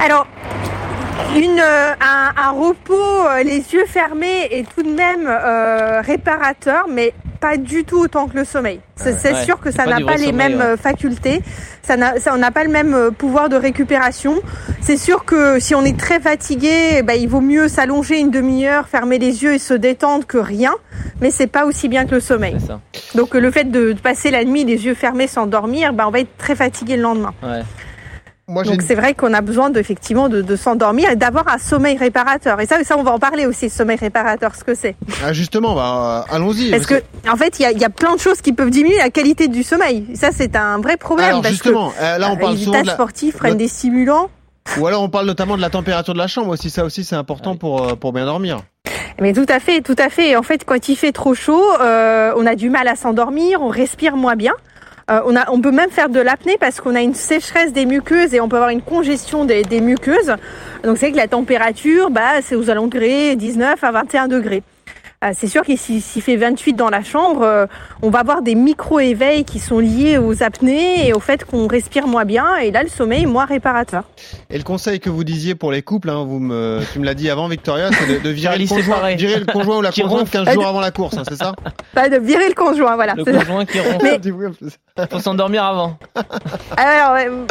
Alors, une, euh, un, un repos, euh, les yeux fermés est tout de même euh, réparateur, mais pas du tout autant que le sommeil. C'est Ouais, sûr que c'est ça pas n'a pas les sommeil, mêmes ouais. euh, facultés, ça n'a, ça, on n'a pas le même euh, pouvoir de récupération. C'est sûr que si on est très fatigué, bah, il vaut mieux s'allonger une demi-heure, fermer les yeux et se détendre que rien, mais c'est pas aussi bien que le sommeil. Ça. Donc euh, le fait de, de passer la nuit les yeux fermés sans dormir, bah, on va être très fatigué le lendemain. Ouais. Moi, Donc c'est vrai qu'on a besoin de, effectivement de, de s'endormir et d'avoir un sommeil réparateur. Et ça, ça on va en parler aussi, sommeil réparateur, ce que c'est. Ah, justement, bah, euh, allons-y. Parce que en fait, il y a, il y a plein de choses qui peuvent diminuer la qualité du sommeil. Ça, c'est un vrai problème. Alors, parce justement, que, euh, là, on euh, parle les souvent de la... sportives prennent des stimulants. Ou alors, on parle notamment de la température de la chambre aussi. Ça aussi, c'est important pour, euh, pour bien dormir. Mais tout à fait, tout à fait. En fait, quand il fait trop chaud, euh, on a du mal à s'endormir, on respire moins bien. Euh, on, peut même faire de l'apnée parce qu'on a une sécheresse des muqueuses et on peut avoir une congestion des, des muqueuses. Donc c'est que la température, bah, c'est aux alentours de 19 à 21 degrés. Euh, c'est sûr que s'il fait 28 dans la chambre, euh, on va avoir des micro-éveils qui sont liés aux apnées et au fait qu'on respire moins bien. Et là, le sommeil est moins réparateur. Et le conseil que vous disiez pour les couples, hein, vous me, tu me l'as dit avant, Victoria, c'est de, de virer, le conjoint, virer le conjoint ou la Qui conjointe ronfle. 15 jours avant la course, hein, c'est ça Pas de virer le conjoint, voilà. Le C'est ça. conjoint qui ronfle. Mais-. Faut s'endormir avant. Alors, euh,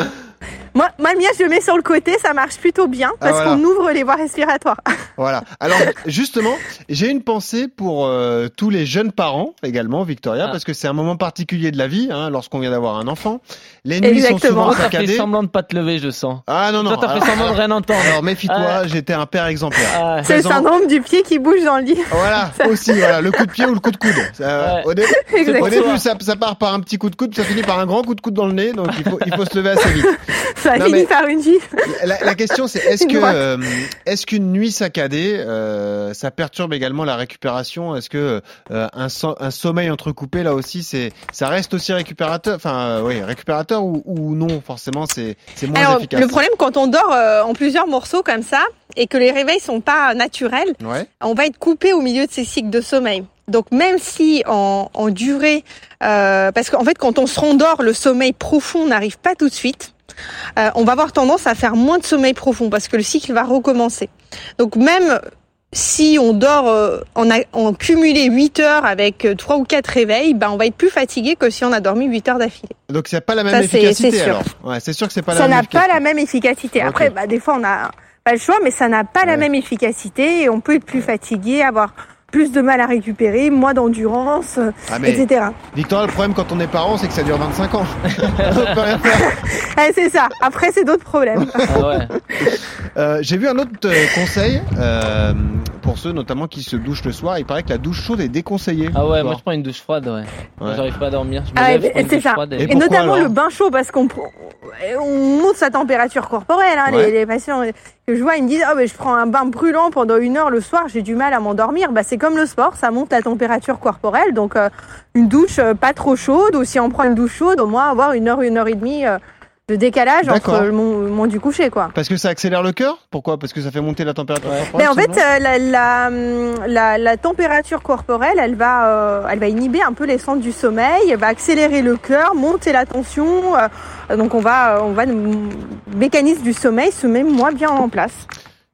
moi, moi, le mien, je le mets sur le côté, ça marche plutôt bien Ah, parce voilà. qu'on ouvre les voies respiratoires. Voilà. Alors justement, j'ai une pensée pour euh, tous les jeunes parents également, Victoria, Ah. parce que c'est un moment particulier de la vie, hein, lorsqu'on vient d'avoir un enfant. Les nuits sont Exactement. souvent Toi, t'as fait saccadées. semblant de pas te lever, je sens. Ah non non. Toi, t'as fait alors- semblant de rien entendre. Alors méfie-toi, Ah. j'étais un père exemplaire. Ah, C'est le syndrome du pied qui bouge dans le lit. Voilà, aussi, voilà, le coup de pied ou le coup de coude. Ça, Ouais. au, dé- Exactement. au début, ça, ça part par un petit coup de coude, ça finit par un grand coup de coude dans le nez, donc il faut, il faut se lever assez vite. Ça Non, finit par une gifle. La, la question, c'est est-ce que euh, est-ce qu'une nuit saccadée, euh, ça perturbe également la récupération? Est-ce que euh, un, so- un sommeil entrecoupé, là aussi, c'est ça reste aussi récupérateur Enfin, euh, oui, récupérateur ou, ou non Forcément, c'est c'est moins Alors, efficace? le problème quand on dort euh, en plusieurs morceaux comme ça et que les réveils sont pas naturels, Ouais. on va être coupé au milieu de ces cycles de sommeil. Donc même si en, en durée, euh, parce qu'en fait quand on se rendort, le sommeil profond n'arrive pas tout de suite. Euh, on va avoir tendance à faire moins de sommeil profond parce que le cycle va recommencer. Donc même si on dort euh, en, a, en cumulé 8 heures avec euh, trois ou quatre réveils, ben on va être plus fatigué que si on a dormi 8 heures d'affilée. Donc c'est pas la même Ça, efficacité c'est sûr. alors. Ouais, c'est sûr que c'est pas ça même n'a pas la même efficacité. Après, bah, des fois, on n'a pas le choix, mais ça n'a pas la même efficacité et on peut être plus fatigué, avoir plus de mal à récupérer, moins d'endurance, Ah, etc. Victoria, le problème quand on est parent, c'est que ça dure 25 ans. Eh, c'est ça. Après, c'est d'autres problèmes. Ah ouais. Euh, J'ai vu un autre euh, conseil euh, pour ceux notamment qui se douchent le soir. Il paraît que la douche chaude est déconseillée. Ah ouais, moi je prends une douche froide, ouais. J'arrive pas à dormir. Je me Ah, lève, je ça. froide Et notamment le bain chaud parce qu'on on monte sa température corporelle. Hein, Ouais. les, les patients que je vois, ils me disent ah mais je prends un bain brûlant pendant une heure le soir, j'ai du mal à m'endormir. Bah c'est comme le sport, ça monte la température corporelle. Donc euh, une douche euh, pas trop chaude ou si on prend une douche chaude, au moins avoir une heure une heure et demie euh, de décalage entre le moment du coucher quoi. Parce que ça accélère le cœur? Pourquoi? Parce que ça fait monter la température Ouais. corporelle Mais en fait, souvent euh, la, la, hum, la, la température corporelle, elle va, euh, elle va inhiber un peu les centres du sommeil, elle va accélérer le cœur, monter la tension. euh, donc on va, on va, le mécanisme du sommeil se met moins bien en place.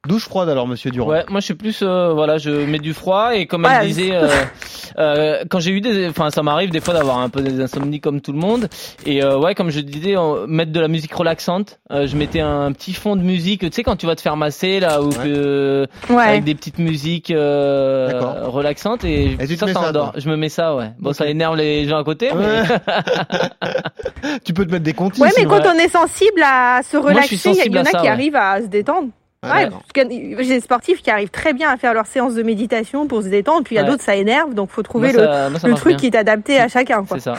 Douche froide alors, monsieur Durand. Ouais, moi je suis plus, euh, voilà, je mets du froid et comme elle disait, euh, euh, quand j'ai eu des, enfin ça m'arrive des fois d'avoir un peu des insomnies comme tout le monde et euh, ouais, comme je disais, mettre de la musique relaxante. Euh, je mettais un petit fond de musique, tu sais quand tu vas te faire masser là ou Ouais. que Ouais. avec des petites musiques euh, relaxantes et, ça, ça endort. Je me mets ça, ouais. Bon, ça énerve les gens à côté, mais tu peux te mettre des comptes. Ouais, mais quand on est sensible à se relaxer, il y, en a ça, qui ouais. arrivent à se détendre. Ah, ouais, d'accord. parce que j'ai des sportifs qui arrivent très bien à faire leur séance de méditation pour se détendre, puis il y a Ouais. d'autres ça énerve, donc faut trouver moi, le, moi, truc bien. qui est adapté à chacun. Quoi. C'est ça.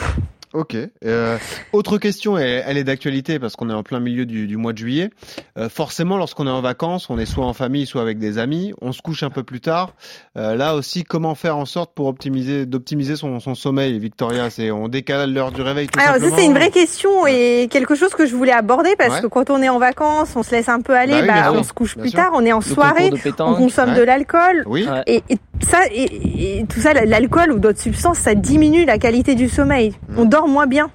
Ok. Euh, autre question, et elle est d'actualité parce qu'on est en plein milieu du, du mois de juillet. Euh, forcément, lorsqu'on est en vacances, on est soit en famille, soit avec des amis, on se couche un peu plus tard. Euh, là aussi, comment faire en sorte pour optimiser, d'optimiser son, son sommeil, Victoria? C'est on décale l'heure du réveil tout Alors ça simplement c'est une vraie question et quelque chose que je voulais aborder parce Ouais. que quand on est en vacances, on se laisse un peu aller, Bah oui, bah, on se couche bien plus sûr. tard, on est en Le soirée, on consomme Ouais. de l'alcool Oui. Ouais. et, et ça et, et tout ça, l'alcool ou d'autres substances, ça diminue la qualité du sommeil. Mm. On dort moins bien.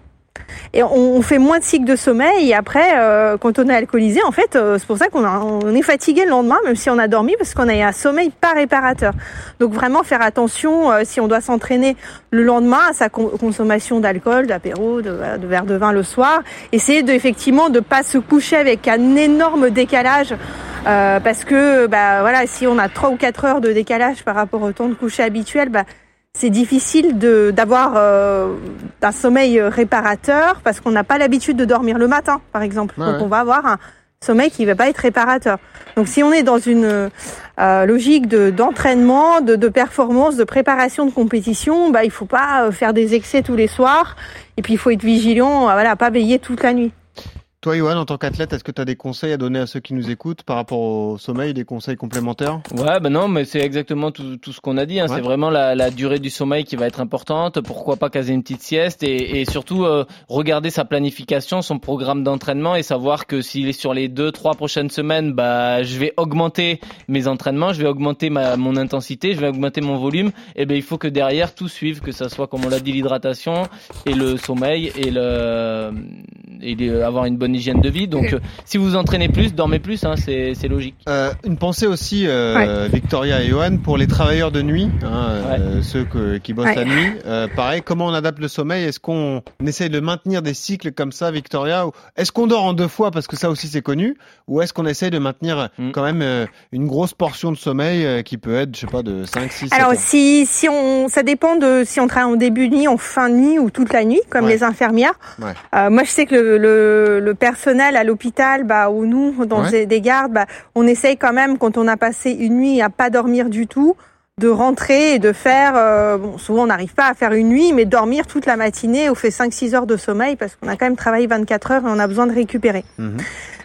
Et on, fait moins de cycles de sommeil et après, euh, quand on est alcoolisé, en fait, euh, c'est pour ça qu'on est fatigué le lendemain, même si on a dormi, parce qu'on a un sommeil pas réparateur. Donc vraiment faire attention euh, si on doit s'entraîner le lendemain à sa con- consommation d'alcool, d'apéro, de, verre de vin le soir. Essayer de effectivement de pas se coucher avec un énorme décalage. parce que bah voilà si on a trois ou quatre heures de décalage par rapport au temps de coucher habituel bah c'est difficile de d'avoir euh, un sommeil réparateur parce qu'on n'a pas l'habitude de dormir le matin par exemple. Ouais, donc on va avoir un sommeil qui va pas être réparateur. Donc si on est dans une euh, logique de d'entraînement de, de performance de préparation de compétition bah il faut pas euh, faire des excès tous les soirs. Et puis il faut être vigilant euh, voilà pas veiller toute la nuit Toi, Johan, en tant qu'athlète, est-ce que tu as des conseils à donner à ceux qui nous écoutent par rapport au sommeil, des conseils complémentaires? Ouais, ben non, mais c'est exactement tout, tout ce qu'on a dit. Hein. Ouais. C'est vraiment la, la durée du sommeil qui va être importante. Pourquoi pas caser une petite sieste et, et surtout euh, regarder sa planification, son programme d'entraînement et savoir que s'il est sur les deux, trois prochaines semaines, bah je vais augmenter mes entraînements, je vais augmenter ma, mon intensité, je vais augmenter mon volume. Et ben il faut que derrière tout suive, que ça soit comme on l'a dit l'hydratation et le sommeil et le et avoir une bonne hygiène de vie. Donc euh, si vous entraînez plus, dormez plus, hein, c'est c'est logique. Euh, une pensée aussi, euh, Victoria et Johan, pour les travailleurs de nuit, hein, euh, ceux que- qui bossent Ouais. la nuit. Euh, pareil, comment on adapte le sommeil? Est-ce qu'on essaye de maintenir des cycles comme ça, Victoria? Ou Est-ce qu'on dort en deux fois parce que ça aussi c'est connu? Ou est-ce qu'on essaye de maintenir Mm. quand même euh, une grosse portion de sommeil euh, qui peut être, je sais pas, de 5, 6, 7 Alors si si on ça dépend de si on travaille en début de nuit, en fin de nuit ou toute la nuit comme Ouais. les infirmières. Ouais. Euh, moi je sais que le, le, le personnel à l'hôpital bah ou nous dans Ouais. des, des gardes bah on essaye quand même quand on a passé une nuit à pas dormir du tout de rentrer et de faire euh, bon souvent on n'arrive pas à faire une nuit mais dormir toute la matinée on fait 5 6 heures de sommeil parce qu'on a quand même travaillé 24 heures et on a besoin de récupérer. Mhm.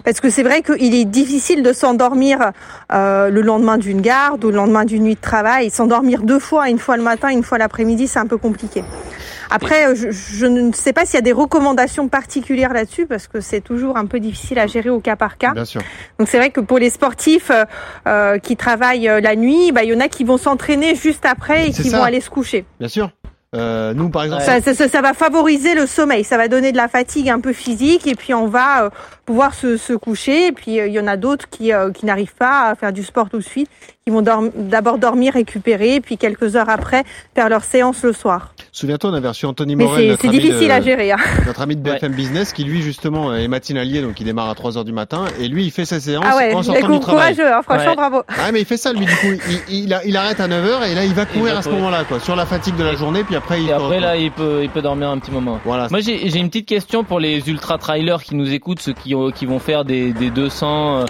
Parce que c'est vrai qu'il est difficile de s'endormir euh, le lendemain d'une garde ou le lendemain d'une nuit de travail. S'endormir deux fois, une fois le matin, une fois l'après-midi, c'est un peu compliqué. Après, je, je ne sais pas s'il y a des recommandations particulières là-dessus parce que c'est toujours un peu difficile à gérer au cas par cas. Bien sûr. Donc c'est vrai que pour les sportifs euh, euh, qui travaillent la nuit, bah, il y en a qui vont s'entraîner juste après et qui ça. vont aller se coucher. Bien sûr. Euh, nous, par exemple, Ça, ça, ça- va favoriser le sommeil, ça va donner de la fatigue un peu physique et puis on va euh, pouvoir se, se coucher. Et puis euh, il y en a d'autres qui, euh, qui n'arrivent pas à faire du sport tout de suite, qui vont dorm- d'abord dormir, récupérer, puis quelques heures après faire leur séance le soir. souviens-toi, on avait reçu Anthony Morel, c'est notre c'est ami difficile de- à gérer. hein. notre ami de BFM Business, qui lui justement est matinalier, donc il démarre à 3 heures du matin, et lui il fait ses séances Ah ouais, en il est sortant du travail. courageux, hein, franchement Ouais. bravo. Ah mais il fait ça lui du coup, il, il, il arrête à 9h et là il va courir va à ce moment-là quoi, sur la fatigue de la journée, puis après il Et après là, il peut, il peut dormir un petit moment. Voilà. Moi, j'ai j'ai une petite question pour les ultra trailers qui nous écoutent, ceux qui, ont- qui vont faire des, des 200, euh,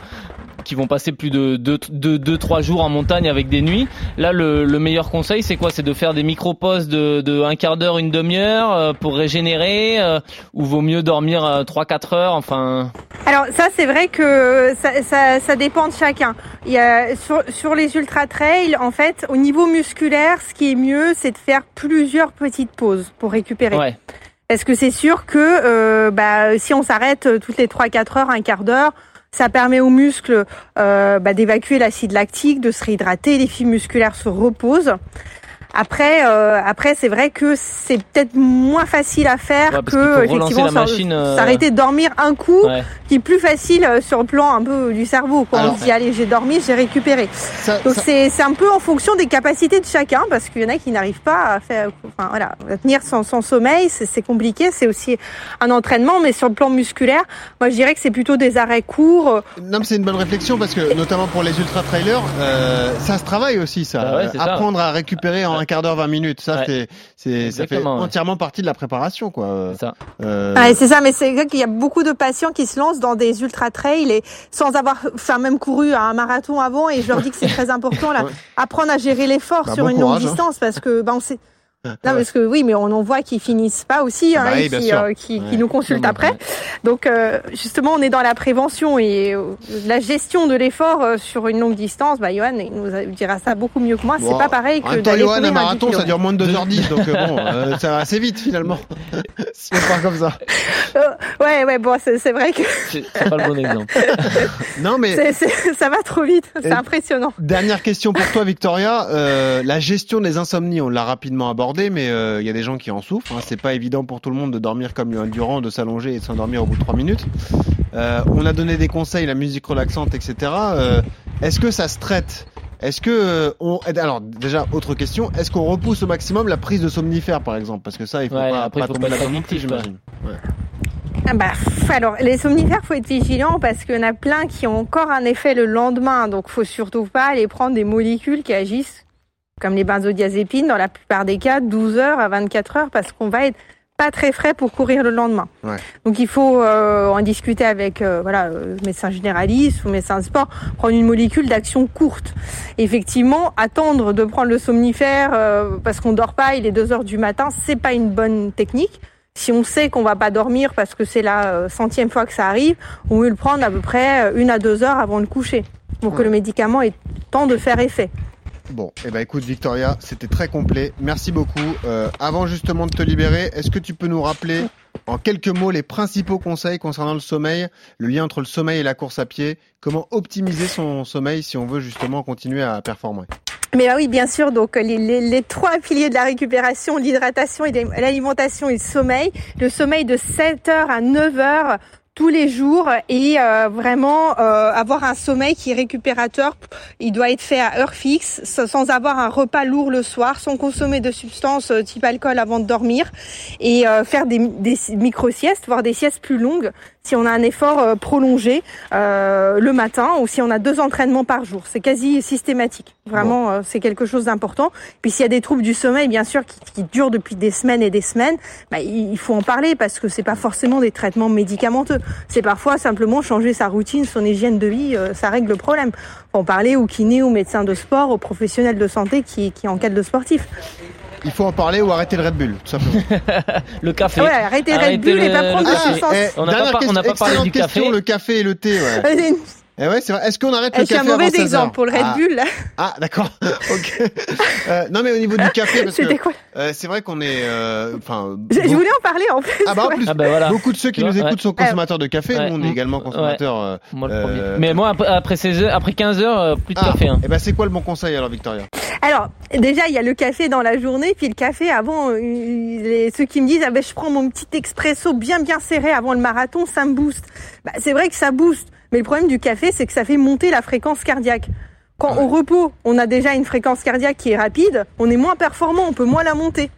qui vont passer plus de 2-3 jours en montagne avec des nuits. Là, le, le meilleur conseil, c'est quoi? C'est de faire des micro-pauses de, de un quart d'heure, une demi-heure euh, pour régénérer, euh, ou vaut mieux dormir 3-4 heures Enfin, Alors ça c'est vrai que ça, ça, ça dépend de chacun. Il y a, sur, sur les ultra trails, en fait, au niveau musculaire, ce qui est mieux, c'est de faire plusieurs petites pauses pour récupérer. ouais. Parce que c'est sûr que euh, bah, si on s'arrête euh, toutes les 3-4 heures, un quart d'heure, ça permet aux muscles euh, bah, d'évacuer l'acide lactique, de se réhydrater, les fibres musculaires se reposent. Après, euh, après c'est vrai que c'est peut-être moins facile à faire Ouais, que effectivement euh, s'arrêter de dormir un coup, Ouais. qui est plus facile euh, sur le plan un peu du cerveau. Quand Alors, on se dit allez j'ai dormi, j'ai récupéré. Ça- Donc ça- c'est c'est un peu en fonction des capacités de chacun parce qu'il y en a qui n'arrivent pas à faire, enfin voilà, à tenir son, son sommeil, c'est compliqué. C'est aussi un entraînement, mais sur le plan musculaire, moi je dirais que c'est plutôt des arrêts courts. Non, mais c'est une bonne réflexion parce que notamment pour les ultra trailers, euh, ça se travaille aussi ça. Bah ouais, c'est ça. Apprendre à récupérer en un quart d'heure, 20 minutes, ça Ouais. c'est c'est ça fait ouais. entièrement partie de la préparation quoi. C'est ça. Euh, Ouais, c'est ça, mais c'est vrai qu'il y a beaucoup de patients qui se lancent dans des ultra trails et sans avoir, enfin même couru un marathon avant. Et je leur dis que c'est très important là, apprendre à gérer l'effort Bah, sur bon une courage, longue hein. distance parce que ben on sait. Non, Ouais. parce que oui, mais on en voit qui finissent pas aussi, bah hein, oui, bien qui, euh, qui, qui Ouais. nous consultent Non, après. Donc euh, justement, on est dans la prévention et euh, la gestion de l'effort euh, sur une longue distance. Bah, Johan, il nous a- dira ça beaucoup mieux que moi. Bon, c'est pas pareil que temps, d'aller Johan, un un marathon, 10 ça dure moins de 2h10, donc euh, bon, euh, ça va assez vite finalement. si on part comme ça. Euh, ouais, ouais, bon, c'est vrai que C'est pas le bon exemple. Non, mais ça va trop vite. C'est impressionnant. Dernière question pour toi, Victoria. Euh, la gestion des insomnies, on l'a rapidement abordé, mais euh, il y a des gens qui en souffrent. hein. C'est pas évident pour tout le monde de dormir comme Yoann Durand, de s'allonger et de s'endormir au bout de trois minutes. Euh, on a donné des conseils, la musique relaxante, etc. Euh, Est-ce que ça se traite? Est-ce que euh, on alors déjà autre question, est-ce qu'on repousse au maximum la prise de somnifères par exemple? Parce que ça il faut Ouais, pas, après, il pas faut tomber non plus, quoi. j'imagine. Ouais. Ah bah, alors, les somnifères, faut être vigilant parce qu'il y en a plein qui ont encore un effet le lendemain. Donc, faut surtout pas aller prendre des molécules qui agissent comme les benzodiazépines dans la plupart des cas 12 heures à 24 heures parce qu'on va être pas très frais pour courir le lendemain. Ouais. Donc il faut euh, en discuter avec euh, voilà euh, médecin généraliste ou médecin de sport, prendre une molécule d'action courte. Effectivement, attendre de prendre le somnifère euh, parce qu'on dort pas, il est 2 heures du matin, c'est pas une bonne technique. Si on sait qu'on va pas dormir parce que c'est la euh, centième fois que ça arrive, on veut le prendre à peu près une à deux heures avant de coucher pour que le médicament ait temps de faire effet. Bon, eh ben écoute Victoria, c'était très complet. Merci beaucoup. Euh, avant justement de te libérer, est-ce que tu peux nous rappeler en quelques mots les principaux conseils concernant le sommeil, le lien entre le sommeil et la course à pied, comment optimiser son sommeil si on veut justement continuer à performer? Mais bah oui, bien sûr. Donc les trois piliers de la récupération, l'hydratation et l'alimentation et le sommeil. Le sommeil de 7 heures à 9 heures tous les jours et euh, vraiment euh, avoir un sommeil qui est récupérateur. Il doit être fait à heure fixe, sans avoir un repas lourd le soir, sans consommer de substances euh, type alcool avant de dormir et euh, faire des, des micro-siestes, voire des siestes plus longues si on a un effort euh, prolongé euh, le matin ou si on a deux entraînements par jour. C'est quasi systématique. Vraiment, euh, c'est quelque chose d'important. Puis s'il y a des troubles du sommeil, bien sûr, qui, qui durent depuis des semaines et des semaines, bah, il il faut en parler parce que c'est pas forcément des traitements médicamenteux. C'est parfois simplement changer sa routine, son hygiène de vie, euh, ça règle le problème. Faut en parler au kiné, au médecin de sport, aux professionnels de santé qui, qui encadrent le sportif. Il faut en parler ou arrêter le Red Bull, tout simplement. Le café. Ouais, arrêtez le Red Bull et pas prendre de café. substances. eh, On n'a pas, parlé du question, café. le café et le thé. Ouais. Eh ouais, c'est vrai. Est-ce qu'on arrête le suis café un mauvais avant 16 exemple pour le Red Ah. Bull. là. Ah, d'accord. ok. Euh, non, mais au niveau du café, parce que quoi euh, c'est vrai qu'on est, euh, enfin, je, voulais en parler en plus. ah bah en plus, Ah bah voilà. beaucoup de ceux qui nous écoutent sont consommateurs de café. Ouais. Nous, on est également consommateurs. Moi le Euh, premier. Mais moi après, après 16 heures, après 15 heures, plus de Ah, café. Hein. et ben c'est quoi le bon conseil alors, Victoria? Alors, déjà, il y a le café dans la journée, puis le café avant, les, ceux qui me disent, ah ben, je prends mon petit expresso bien bien serré avant le marathon, ça me booste. Bah, c'est vrai que ça booste, mais le problème du café, c'est que ça fait monter la fréquence cardiaque. Quand au repos, on a déjà une fréquence cardiaque qui est rapide, on est moins performant, on peut moins la monter.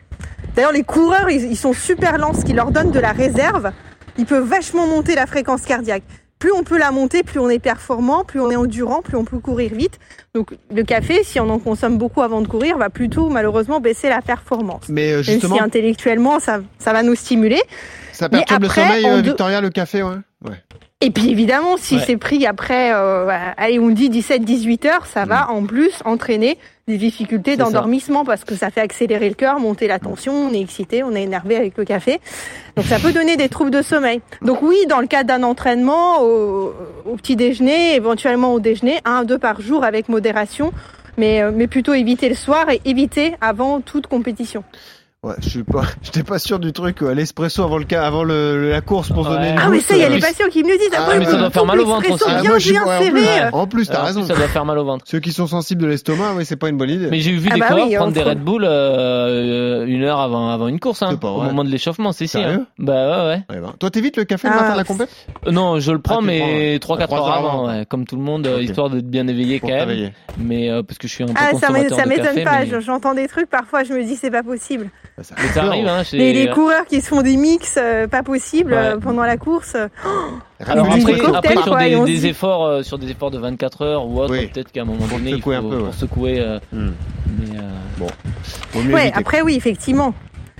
D'ailleurs, les coureurs, ils, ils sont super lents, ce qui leur donne de la réserve. Ils peuvent vachement monter la fréquence cardiaque plus on peut la monter, plus on est performant, plus on est endurant, plus on peut courir vite. Donc le café, si on en consomme beaucoup avant de courir, va plutôt malheureusement baisser la performance. Mais euh, justement, Même si intellectuellement, ça, ça va nous stimuler. ça perturbe le sommeil, euh, Victoria, le café, ouais. ouais. Et puis évidemment, si Ouais. c'est pris après, euh, bah, allez, on dit 17-18 heures, ça va en plus entraîner des difficultés d'endormissement parce que ça fait accélérer le cœur, monter la tension, on est excité, on est énervé avec le café. Donc ça peut donner des troubles de sommeil. Donc oui, dans le cadre d'un entraînement, au, au petit déjeuner, éventuellement au déjeuner, un deux par jour avec modération. Mais, euh, mais plutôt éviter le soir et éviter avant toute compétition. Ouais, je suis pas, j'étais pas sûr du truc, euh, l'espresso avant le ca- avant le, la course pour se donner Ouais. une Ah mais ça, il y a euh, les oui. patients qui me le disent. Ah, après, mais ça doit faire mal au ventre aussi. Ah, bien, moi, je suis- bien ouais, en plus, serré. En plus, t'as Alors, raison. Ça doit faire mal au ventre. Ceux qui sont sensibles de l'estomac, oui, c'est pas une bonne idée. Mais j'ai vu Ah des bah coureurs oui, prendre des Red Bull euh, une heure avant, avant une course, hein, pas au moment de l'échauffement, c'est si. Hein. Bah ouais, ouais. Ouais, ben, Toi, t'évites le café le Ah, matin de la compète Euh, Non, je le prends, Ah, mais ouais. 3-4 Trois heures heures avant, comme tout le monde, euh, histoire d'être bien éveillé quand même. Mais euh, parce que je suis un peu Ah, ça consommateur ça de m'étonne café. pas. mais... je- J'entends des trucs parfois, je me dis c'est pas possible. Bah, ça mais ça arrive, hein. chez- Les, les coureurs qui se font des mix euh, pas possibles Ouais. euh, pendant la course. Alors après, sur quoi, et des, efforts, euh, sur des efforts de 24 heures ou autre, Oui. peut-être qu'à un moment donné, il faut secouer un peu, ouais. pour secouer. euh, Hmm. mais, euh, Ouais, éviter. après oui, effectivement.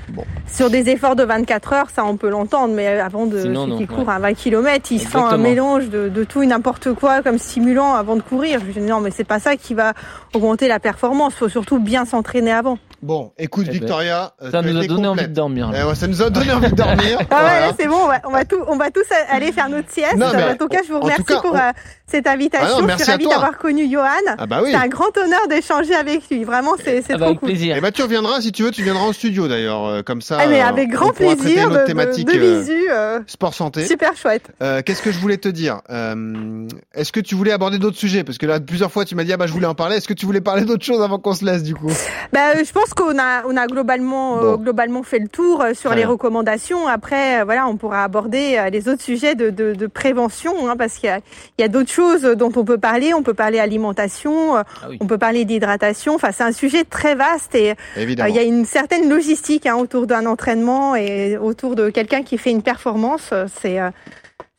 Bon. Sur des efforts de 24 heures, ça on peut l'entendre, mais avant de Sinon, ceux non, qui ouais. courent à 20 km, ils se font un Exactement. mélange de, de tout et n'importe quoi comme stimulant avant de courir. Je dis non, mais c'est pas ça qui va augmenter la performance. Faut surtout bien s'entraîner avant. Bon, écoute, Eh ben, Victoria, euh, ça tu as nous a donné envie de dormir. Eh ouais, ça nous a donné envie de dormir. Ah Voilà. ouais, c'est bon, on va, on va tout, on va tous aller faire notre sieste. Non, mais en tout cas, je vous en remercie cas, pour on- euh, cette invitation. Ah non, je merci suis à ravie d'avoir connu Johan. Ah bah oui. C'est un grand honneur d'échanger avec lui. Vraiment, c'est c'est Ah bah, trop avec cool. plaisir. Eh ben, tu reviendras si tu veux, tu viendras au studio d'ailleurs, euh, comme ça. Ah, mais avec on grand plaisir notre de, de, thématique de euh, visu. euh, sport santé. super chouette. Euh, Qu'est-ce que je voulais te dire Euh, Est-ce que tu voulais aborder d'autres sujets? Parce que là, plusieurs fois, tu m'as dit ah bah je voulais en parler. Est-ce que tu voulais parler d'autres choses avant qu'on se laisse du coup? Bah, je pense qu'on a, on a globalement, euh, Bon. globalement fait le tour euh, sur les recommandations. Après, euh, voilà, on pourra aborder les autres sujets de, de, de prévention, hein, parce qu'il y a, il y a d'autres choses dont on peut parler. On peut parler alimentation, Ah oui. on peut parler d'hydratation. Enfin, c'est un sujet très vaste et Évidemment. il y a une certaine logistique hein, autour d'un entraînement et autour de quelqu'un qui fait une performance. C'est,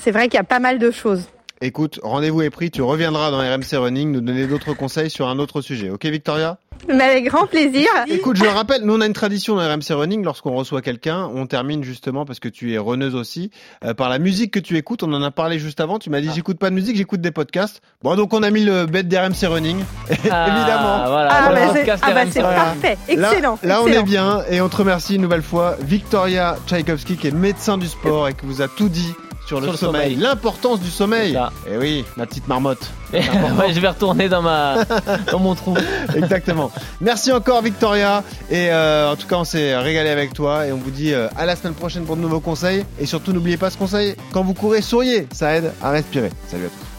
c'est vrai qu'il y a pas mal de choses. Écoute, rendez-vous est pris. Tu reviendras dans RMC Running nous donner d'autres conseils sur un autre sujet. Ok, Victoria? Mais avec grand plaisir. Écoute, je le rappelle, nous on a une tradition dans RMC Running. Lorsqu'on reçoit quelqu'un, on termine justement parce que tu es runneuse aussi euh, par la musique que tu écoutes. On en a parlé juste avant. Tu m'as dit j'écoute pas de musique, j'écoute des podcasts. Bon, donc on a mis le bête d'RMC Running, Ah, évidemment. Voilà, Ah, le bah, c'est, ah bah, Voilà. parfait. Là- Excellent. Là, on excellent. est bien et on te remercie une nouvelle fois, Victoria Tchaïkovski, qui est médecin du sport et qui vous a tout dit sur le, Sur le sommeil, sommeil. l'importance du sommeil. Et oui, ma petite marmotte. ouais, je vais retourner dans ma dans mon trou. Exactement. Merci encore, Victoria. Et euh, en tout cas, on s'est régalé avec toi et on vous dit euh, à la semaine prochaine pour de nouveaux conseils. Et surtout, n'oubliez pas ce conseil quand vous courez, souriez, ça aide à respirer. Salut à tous.